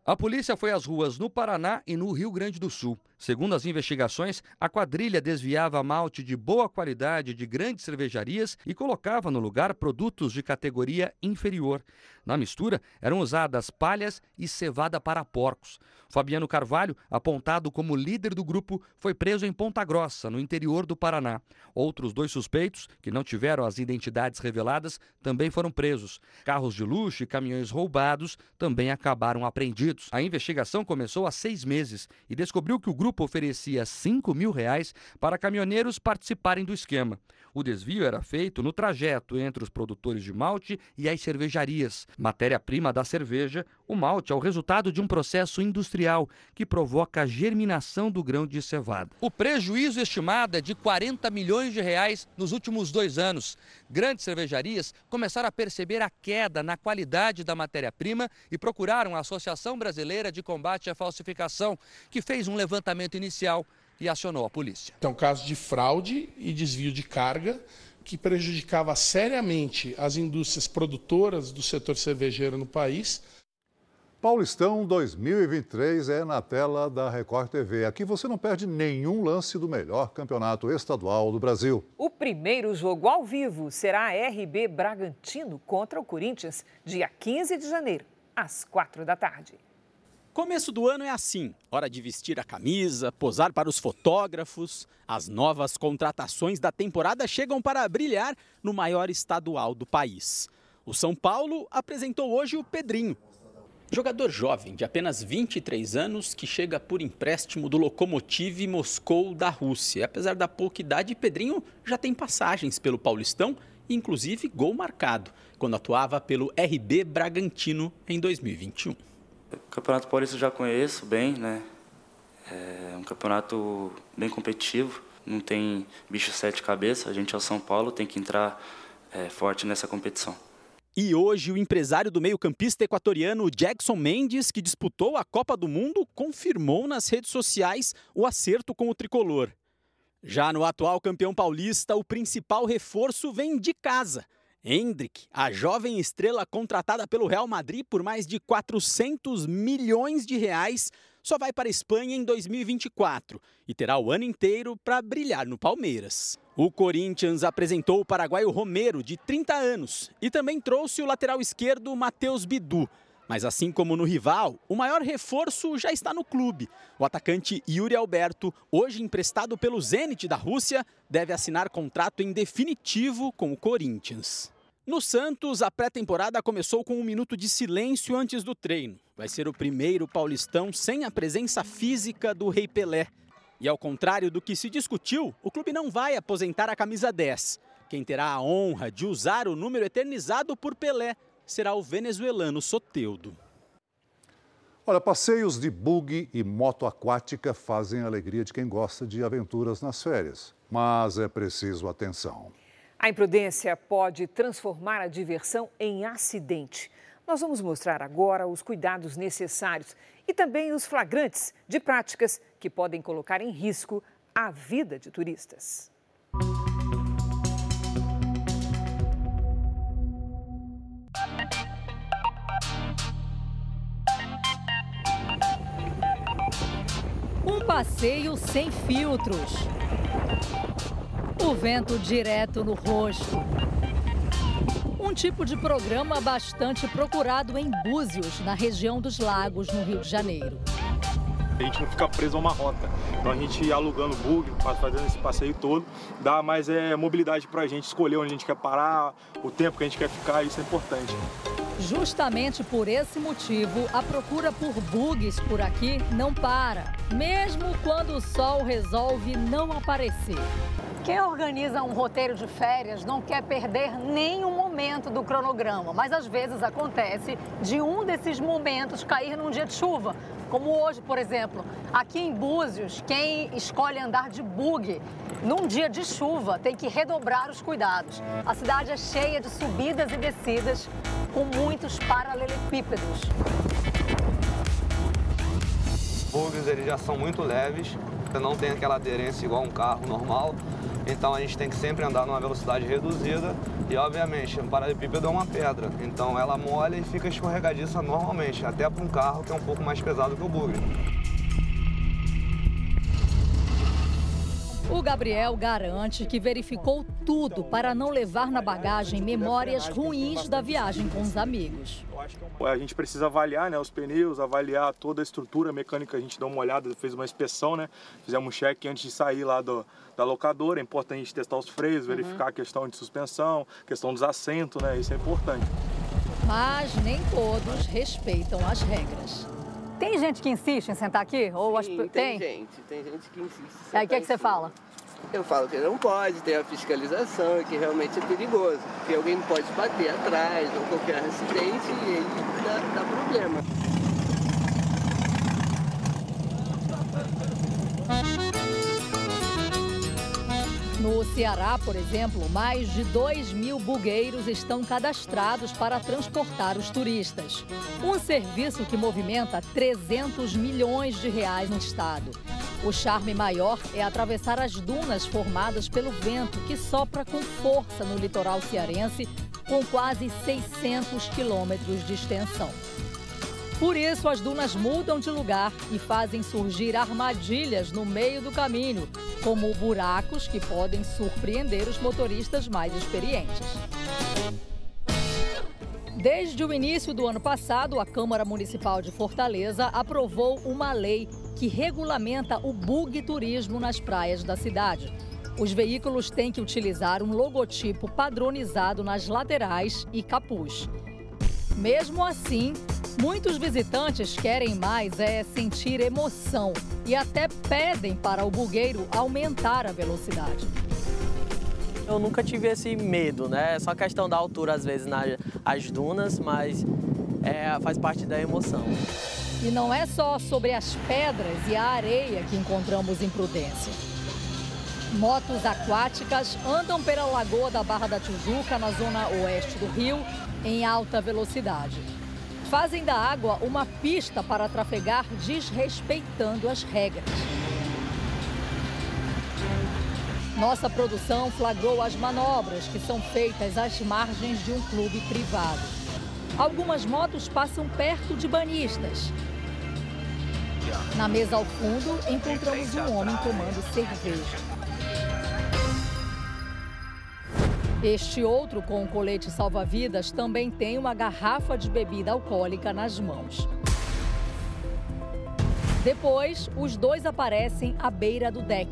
A polícia foi às ruas no Paraná e no Rio Grande do Sul. Segundo as investigações, a quadrilha desviava malte de boa qualidade de grandes cervejarias e colocava no lugar produtos de categoria inferior. Na mistura, eram usadas palhas e cevada para porcos. Fabiano Carvalho, apontado como líder do grupo, foi preso em Ponta Grossa, no interior do Paraná. Outros dois suspeitos, que não tiveram as identidades reveladas, também foram presos. Carros de luxo e caminhões roubados também acabaram apreendidos. A investigação começou há seis meses e descobriu que o grupo oferecia 5 mil reais para caminhoneiros participarem do esquema. O desvio era feito no trajeto entre os produtores de malte e as cervejarias. Matéria-prima da cerveja, o malte é o resultado de um processo industrial que provoca a germinação do grão de cevada. O prejuízo estimado é de 40 milhões de reais nos últimos dois anos. Grandes cervejarias começaram a perceber a queda na qualidade da matéria-prima e procuraram a Associação Brasileira de Combate à Falsificação, que fez um levantamento inicial e acionou a polícia. É um caso de fraude e desvio de carga que prejudicava seriamente as indústrias produtoras do setor cervejeiro no país. Paulistão 2023 é na tela da Record TV. Aqui você não perde nenhum lance do melhor campeonato estadual do Brasil. O primeiro jogo ao vivo será a RB Bragantino contra o Corinthians, dia 15 de janeiro, às 4 da tarde. Começo do ano é assim: hora de vestir a camisa, posar para os fotógrafos. As novas contratações da temporada chegam para brilhar no maior estadual do país. O São Paulo apresentou hoje o Pedrinho. Jogador jovem de apenas 23 anos que chega por empréstimo do Lokomotiv Moscou da Rússia. Apesar da pouca idade, Pedrinho já tem passagens pelo Paulistão inclusive gol marcado, quando atuava pelo RB Bragantino em 2021. Campeonato Paulista eu já conheço bem, né? É um campeonato bem competitivo, não tem bicho sete cabeças. A gente é o São Paulo, tem que entrar é, forte nessa competição. E hoje, o empresário do meio-campista equatoriano Jackson Mendes, que disputou a Copa do Mundo, confirmou nas redes sociais o acerto com o tricolor. Já no atual campeão paulista, o principal reforço vem de casa. Hendrick, a jovem estrela contratada pelo Real Madrid por mais de 400 milhões de reais, só vai para a Espanha em 2024 e terá o ano inteiro para brilhar no Palmeiras. O Corinthians apresentou o paraguaio Romero, de 30 anos, e também trouxe o lateral esquerdo Matheus Bidu. Mas assim como no rival, o maior reforço já está no clube. O atacante Yuri Alberto, hoje emprestado pelo Zenit da Rússia, deve assinar contrato em definitivo com o Corinthians. No Santos, a pré-temporada começou com um minuto de silêncio antes do treino. Vai ser o primeiro paulistão sem a presença física do Rei Pelé. E ao contrário do que se discutiu, o clube não vai aposentar a camisa 10. Quem terá a honra de usar o número eternizado por Pelé será o venezuelano Soteudo. Olha, passeios de bug e moto aquática fazem a alegria de quem gosta de aventuras nas férias. Mas é preciso atenção. A imprudência pode transformar a diversão em acidente. Nós vamos mostrar agora os cuidados necessários e também os flagrantes de práticas que podem colocar em risco a vida de turistas. Um passeio sem filtros. O vento direto no rosto. Um tipo de programa bastante procurado em Búzios, na região dos Lagos, no Rio de Janeiro. A gente não fica preso a uma rota. Então a gente alugando bug, fazendo esse passeio todo, dá mais é, mobilidade para a gente escolher onde a gente quer parar, o tempo que a gente quer ficar, isso é importante. Justamente por esse motivo, a procura por bugs por aqui não para, mesmo quando o sol resolve não aparecer. Quem organiza um roteiro de férias não quer perder nenhum momento do cronograma, mas às vezes acontece de um desses momentos cair num dia de chuva, como hoje, por exemplo. Aqui em Búzios, quem escolhe andar de bug num dia de chuva tem que redobrar os cuidados. A cidade é cheia de subidas e descidas, com muitos paralelepípedos. Bugs eles já são muito leves, não tem aquela aderência igual um carro normal. Então a gente tem que sempre andar numa velocidade reduzida e, obviamente, um paralelepípedo é uma pedra. Então ela molha e fica escorregadiça normalmente, até para um carro que é um pouco mais pesado que o bug. O Gabriel garante que verificou tudo para não levar na bagagem memórias ruins da viagem com os amigos. A gente precisa avaliar né, os pneus, avaliar toda a estrutura mecânica, a gente dá uma olhada, fez uma inspeção, né? Fizemos um check antes de sair lá do, da locadora. É importante a gente testar os freios, uhum. verificar a questão de suspensão, questão dos assentos, né? Isso é importante. Mas nem todos respeitam as regras. Tem gente que insiste em sentar aqui? Ou Sim, as... tem, tem gente, tem gente que insiste. Aí o que, é que você fala? Eu falo que não pode, tem a fiscalização e que realmente é perigoso, porque alguém pode bater atrás ou qualquer acidente e aí dá, dá problema. No Ceará, por exemplo, mais de 2 mil bugueiros estão cadastrados para transportar os turistas. Um serviço que movimenta 300 milhões de reais no estado. O charme maior é atravessar as dunas formadas pelo vento que sopra com força no litoral cearense, com quase 600 quilômetros de extensão. Por isso, as dunas mudam de lugar e fazem surgir armadilhas no meio do caminho, como buracos que podem surpreender os motoristas mais experientes. Desde o início do ano passado, a Câmara Municipal de Fortaleza aprovou uma lei que regulamenta o bug turismo nas praias da cidade. Os veículos têm que utilizar um logotipo padronizado nas laterais e capuz. Mesmo assim, muitos visitantes querem mais é sentir emoção e até pedem para o bugueiro aumentar a velocidade. Eu nunca tive esse medo, né? É só questão da altura, às vezes, nas dunas, mas é, faz parte da emoção. E não é só sobre as pedras e a areia que encontramos imprudência. Motos aquáticas andam pela lagoa da Barra da Tijuca, na zona oeste do Rio, em alta velocidade. Fazem da água uma pista para trafegar desrespeitando as regras. Nossa produção flagrou as manobras que são feitas às margens de um clube privado. Algumas motos passam perto de banistas. Na mesa ao fundo, encontramos um homem tomando cerveja. Este outro com o colete salva-vidas também tem uma garrafa de bebida alcoólica nas mãos. Depois, os dois aparecem à beira do deck.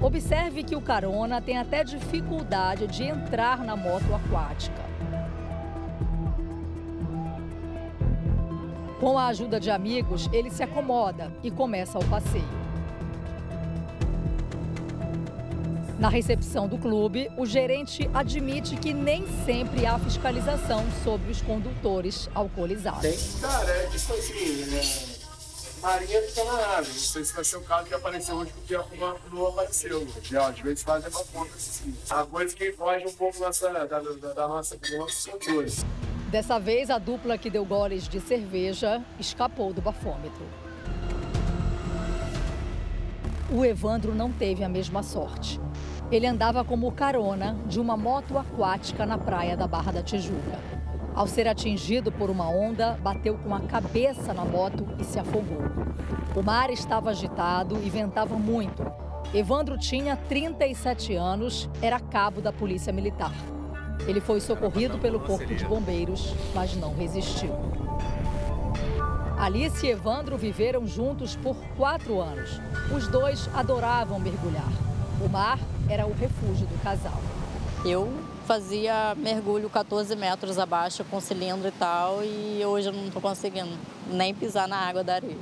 Observe que o carona tem até dificuldade de entrar na moto aquática. Com a ajuda de amigos, ele se acomoda e começa o passeio. Na recepção do clube, o gerente admite que nem sempre há fiscalização sobre os condutores alcoolizados. Tem, cara, é tipo assim, né? Marinha que tá na nave. Não sei se vai ser o caso que apareceu hoje, porque a Cuba não apareceu. Entendeu? Às vezes fazem uma conta assim. A coisa que foge um pouco nossa, da, da, da nossa, dos nossos controles. Dessa vez, a dupla que deu goles de cerveja escapou do bafômetro. O Evandro não teve a mesma sorte. Ele andava como carona de uma moto aquática na praia da Barra da Tijuca. Ao ser atingido por uma onda, bateu com a cabeça na moto e se afogou. O mar estava agitado e ventava muito. Evandro tinha 37 anos, era cabo da Polícia Militar. Ele foi socorrido pelo Corpo de Bombeiros, mas não resistiu. Alice e Evandro viveram juntos por quatro anos. Os dois adoravam mergulhar. O mar era o refúgio do casal. Eu fazia mergulho 14 metros abaixo com cilindro e tal, e hoje eu não estou conseguindo nem pisar na água da areia.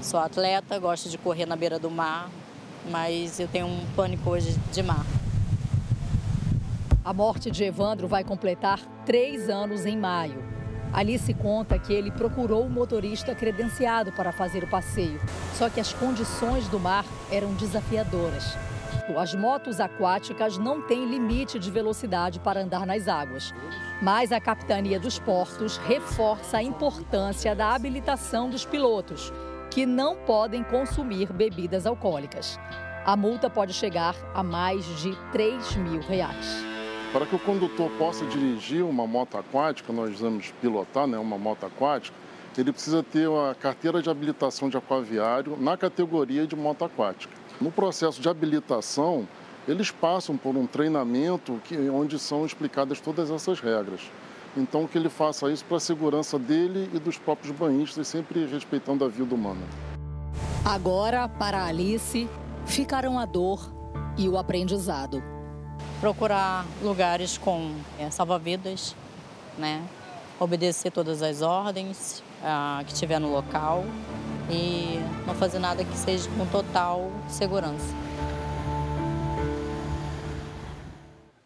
Sou atleta, gosto de correr na beira do mar, mas eu tenho um pânico hoje de mar. A morte de Evandro vai completar três anos em maio. Alice conta que ele procurou o motorista credenciado para fazer o passeio, só que as condições do mar eram desafiadoras. As motos aquáticas não têm limite de velocidade para andar nas águas. Mas a Capitania dos Portos reforça a importância da habilitação dos pilotos, que não podem consumir bebidas alcoólicas. A multa pode chegar a mais de 3 mil reais. Para que o condutor possa dirigir uma moto aquática, nós vamos pilotar né, uma moto aquática, ele precisa ter a carteira de habilitação de aquaviário na categoria de moto aquática. No processo de habilitação, eles passam por um treinamento que, onde são explicadas todas essas regras. Então, que ele faça isso para a segurança dele e dos próprios banhistas, sempre respeitando a vida humana. Agora, para Alice, ficaram a dor e o aprendizado. Procurar lugares com é, salva-vidas, né? obedecer todas as ordens ah, que tiver no local e não fazer nada que seja com total segurança.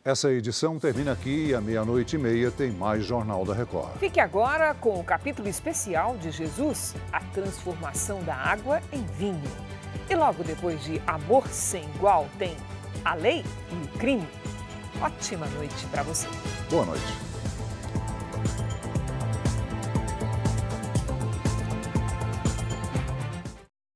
Essa edição termina aqui e à meia-noite e meia tem mais Jornal da Record. Fique agora com o capítulo especial de Jesus, a transformação da água em vinho. E logo depois de Amor Sem Igual tem a lei e o crime. Ótima noite para você. Boa noite.